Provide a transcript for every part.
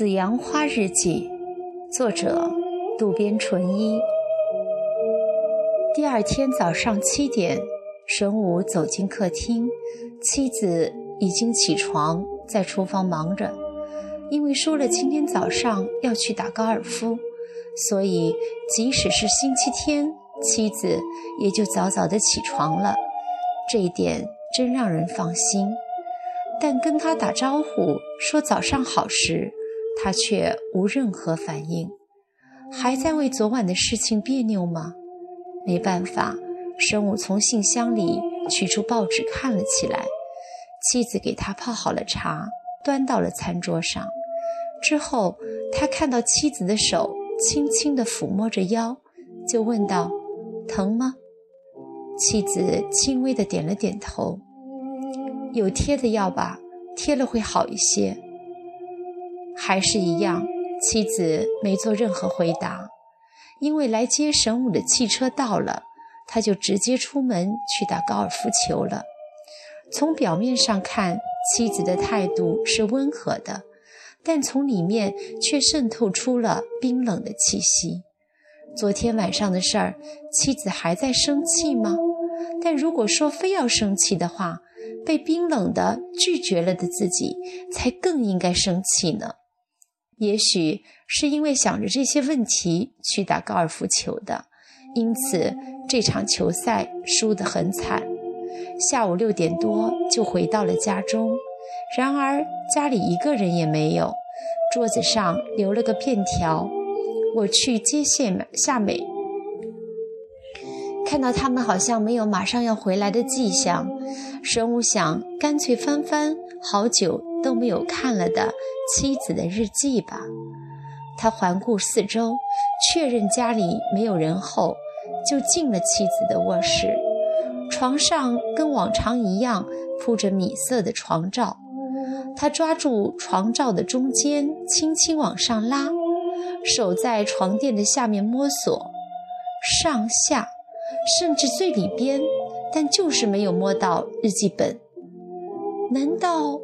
紫阳花日记，作者渡边淳一。第二天早上七点，神武走进客厅，妻子已经起床，在厨房忙着。因为说了今天早上要去打高尔夫，所以即使是星期天，妻子也就早早的起床了。这一点真让人放心。但跟他打招呼说早上好时，他却无任何反应，还在为昨晚的事情别扭吗？没办法，神武从信箱里取出报纸看了起来。妻子给他泡好了茶，端到了餐桌上。之后，他看到妻子的手轻轻地抚摸着腰，就问道：“疼吗？”妻子轻微地点了点头：“有贴的药吧，贴了会好一些。”还是一样，妻子没做任何回答，因为来接神武的汽车到了，他就直接出门去打高尔夫球了。从表面上看，妻子的态度是温和的，但从里面却渗透出了冰冷的气息。昨天晚上的事儿，妻子还在生气吗？但如果说非要生气的话，被冰冷的拒绝了的自己才更应该生气呢。也许是因为想着这些问题去打高尔夫球的，因此这场球赛输得很惨。下午六点多就回到了家中，然而家里一个人也没有，桌子上留了个便条。我去接线夏美，看到他们好像没有马上要回来的迹象，神武想干脆翻翻好久都没有看了的。妻子的日记吧。他环顾四周，确认家里没有人后，就进了妻子的卧室。床上跟往常一样铺着米色的床罩。他抓住床罩的中间，轻轻往上拉，手在床垫的下面摸索，上下，甚至最里边，但就是没有摸到日记本。难道？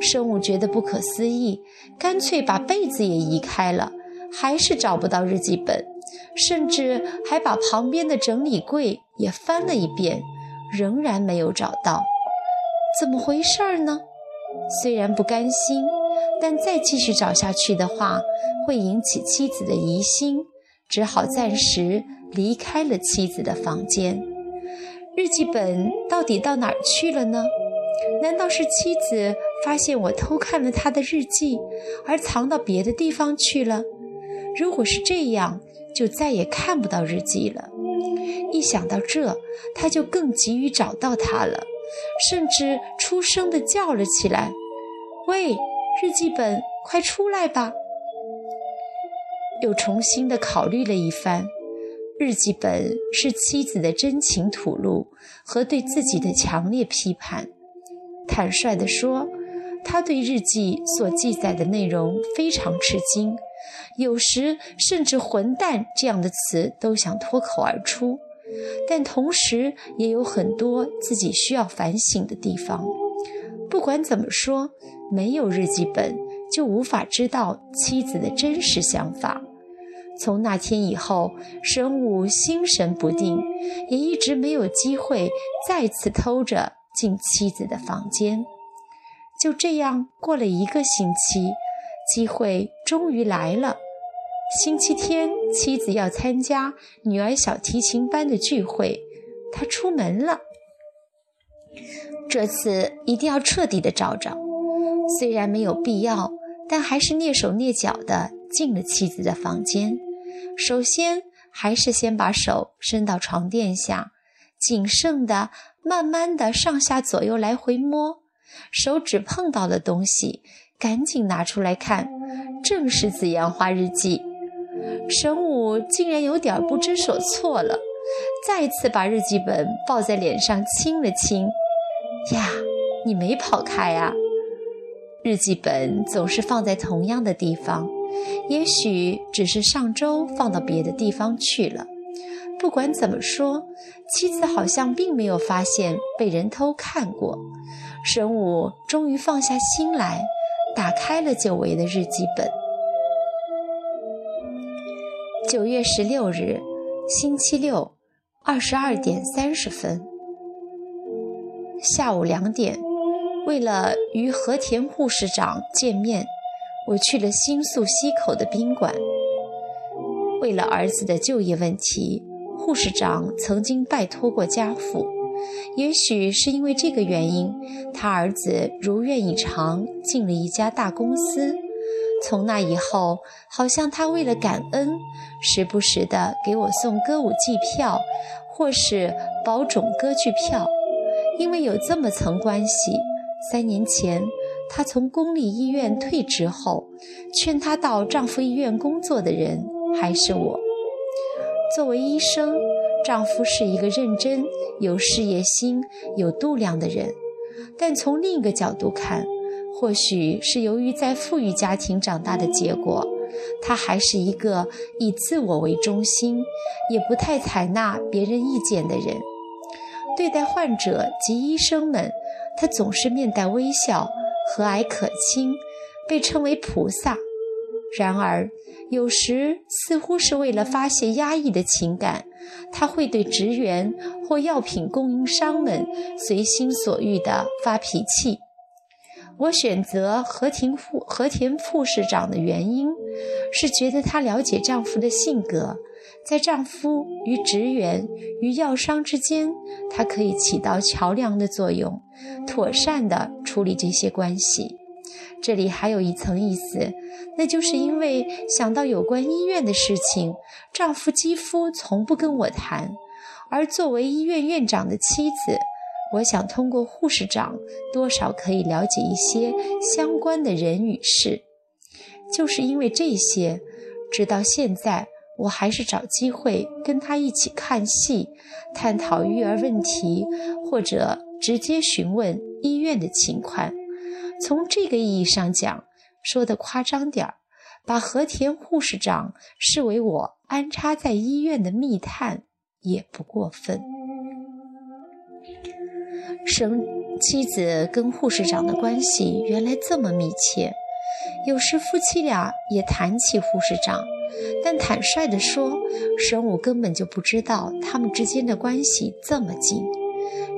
生物觉得不可思议，干脆把被子也移开了，还是找不到日记本，甚至还把旁边的整理柜也翻了一遍，仍然没有找到。怎么回事呢？虽然不甘心，但再继续找下去的话，会引起妻子的疑心，只好暂时离开了妻子的房间。日记本到底到哪儿去了呢？难道是妻子发现我偷看了他的日记，而藏到别的地方去了？如果是这样，就再也看不到日记了。一想到这，他就更急于找到他了，甚至出声的叫了起来：“喂，日记本，快出来吧！”又重新的考虑了一番，日记本是妻子的真情吐露和对自己的强烈批判。坦率地说，他对日记所记载的内容非常吃惊，有时甚至“混蛋”这样的词都想脱口而出。但同时也有很多自己需要反省的地方。不管怎么说，没有日记本就无法知道妻子的真实想法。从那天以后，神武心神不定，也一直没有机会再次偷着。进妻子的房间，就这样过了一个星期，机会终于来了。星期天，妻子要参加女儿小提琴班的聚会，他出门了。这次一定要彻底的找找，虽然没有必要，但还是蹑手蹑脚的进了妻子的房间。首先，还是先把手伸到床垫下，谨慎的。慢慢的上下左右来回摸，手指碰到的东西，赶紧拿出来看，正是紫阳花日记。神武竟然有点不知所措了，再次把日记本抱在脸上亲了亲。呀，你没跑开啊！日记本总是放在同样的地方，也许只是上周放到别的地方去了。不管怎么说，妻子好像并没有发现被人偷看过。神武终于放下心来，打开了久违的日记本。九月十六日，星期六，二十二点三十分，下午两点，为了与和田护士长见面，我去了新宿西口的宾馆。为了儿子的就业问题，护士长曾经拜托过家父。也许是因为这个原因，他儿子如愿以偿进了一家大公司。从那以后，好像他为了感恩，时不时的给我送歌舞伎票，或是保种歌剧票。因为有这么层关系，三年前他从公立医院退职后，劝他到丈夫医院工作的人还是我。作为医生。丈夫是一个认真、有事业心、有度量的人，但从另一个角度看，或许是由于在富裕家庭长大的结果，他还是一个以自我为中心，也不太采纳别人意见的人。对待患者及医生们，他总是面带微笑，和蔼可亲，被称为菩萨。然而，有时似乎是为了发泄压抑的情感。他会对职员或药品供应商们随心所欲地发脾气。我选择和田副和田副市长的原因是觉得她了解丈夫的性格，在丈夫与职员与药商之间，她可以起到桥梁的作用，妥善地处理这些关系。这里还有一层意思，那就是因为想到有关医院的事情，丈夫几乎从不跟我谈，而作为医院院长的妻子，我想通过护士长多少可以了解一些相关的人与事。就是因为这些，直到现在，我还是找机会跟他一起看戏，探讨育儿问题，或者直接询问医院的情况。从这个意义上讲，说的夸张点儿，把和田护士长视为我安插在医院的密探也不过分。生妻子跟护士长的关系原来这么密切，有时夫妻俩也谈起护士长，但坦率地说，神武根本就不知道他们之间的关系这么近。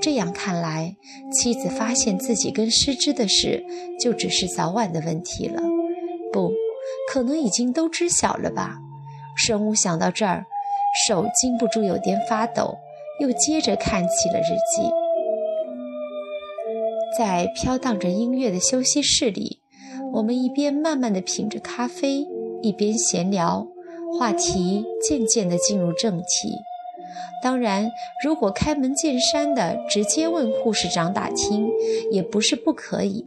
这样看来，妻子发现自己跟失之的事，就只是早晚的问题了。不可能已经都知晓了吧？神武想到这儿，手禁不住有点发抖，又接着看起了日记。在飘荡着音乐的休息室里，我们一边慢慢的品着咖啡，一边闲聊，话题渐渐的进入正题。当然，如果开门见山的直接问护士长打听，也不是不可以。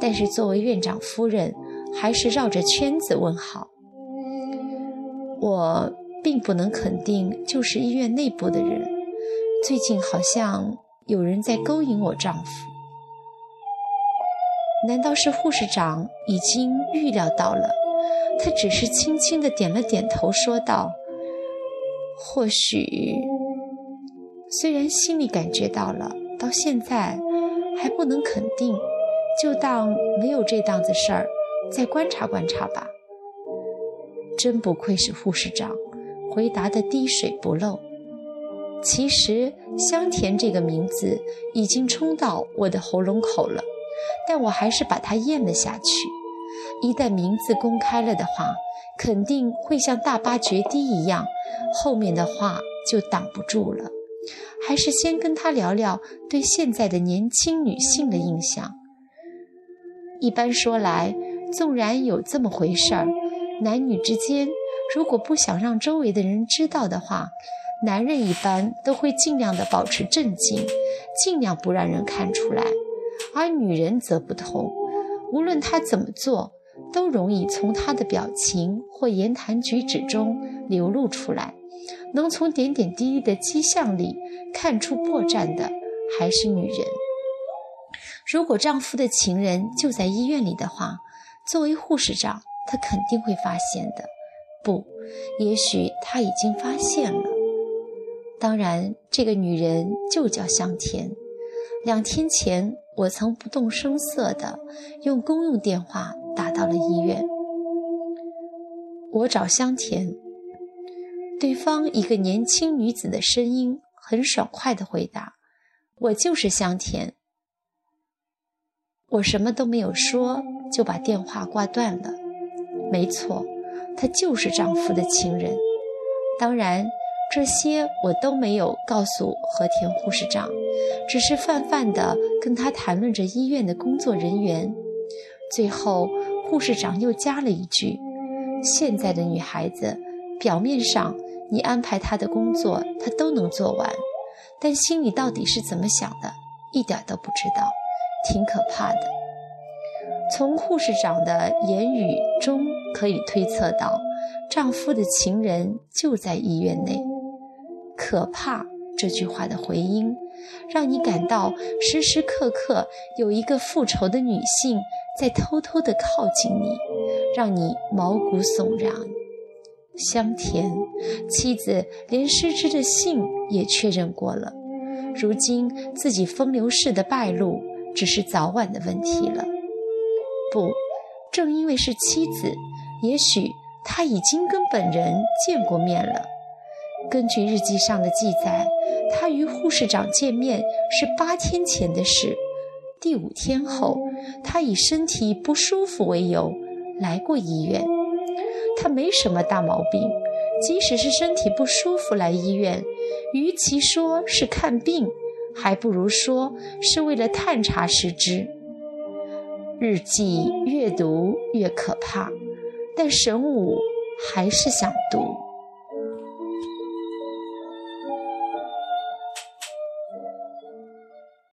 但是作为院长夫人，还是绕着圈子问好。我并不能肯定，就是医院内部的人，最近好像有人在勾引我丈夫。难道是护士长已经预料到了？他只是轻轻地点了点头，说道：“或许。”虽然心里感觉到了，到现在还不能肯定，就当没有这档子事儿，再观察观察吧。真不愧是护士长，回答的滴水不漏。其实香甜这个名字已经冲到我的喉咙口了，但我还是把它咽了下去。一旦名字公开了的话，肯定会像大巴决堤一样，后面的话就挡不住了。还是先跟他聊聊对现在的年轻女性的印象。一般说来，纵然有这么回事儿，男女之间如果不想让周围的人知道的话，男人一般都会尽量的保持镇静，尽量不让人看出来。而女人则不同，无论她怎么做，都容易从她的表情或言谈举止中流露出来。能从点点滴滴的迹象里看出破绽的还是女人。如果丈夫的情人就在医院里的话，作为护士长，她肯定会发现的。不，也许她已经发现了。当然，这个女人就叫香甜。两天前，我曾不动声色地用公用电话打到了医院。我找香田。对方一个年轻女子的声音很爽快的回答：“我就是香田。”我什么都没有说，就把电话挂断了。没错，他就是丈夫的情人。当然。这些我都没有告诉和田护士长，只是泛泛的跟他谈论着医院的工作人员。最后，护士长又加了一句：“现在的女孩子，表面上你安排她的工作，她都能做完，但心里到底是怎么想的，一点都不知道，挺可怕的。”从护士长的言语中可以推测到，丈夫的情人就在医院内。可怕这句话的回音，让你感到时时刻刻有一个复仇的女性在偷偷地靠近你，让你毛骨悚然。香甜妻子连失之的信也确认过了，如今自己风流事的败露，只是早晚的问题了。不，正因为是妻子，也许他已经跟本人见过面了。根据日记上的记载，他与护士长见面是八天前的事。第五天后，他以身体不舒服为由来过医院。他没什么大毛病，即使是身体不舒服来医院，与其说是看病，还不如说是为了探查失之。日记越读越可怕，但神武还是想读。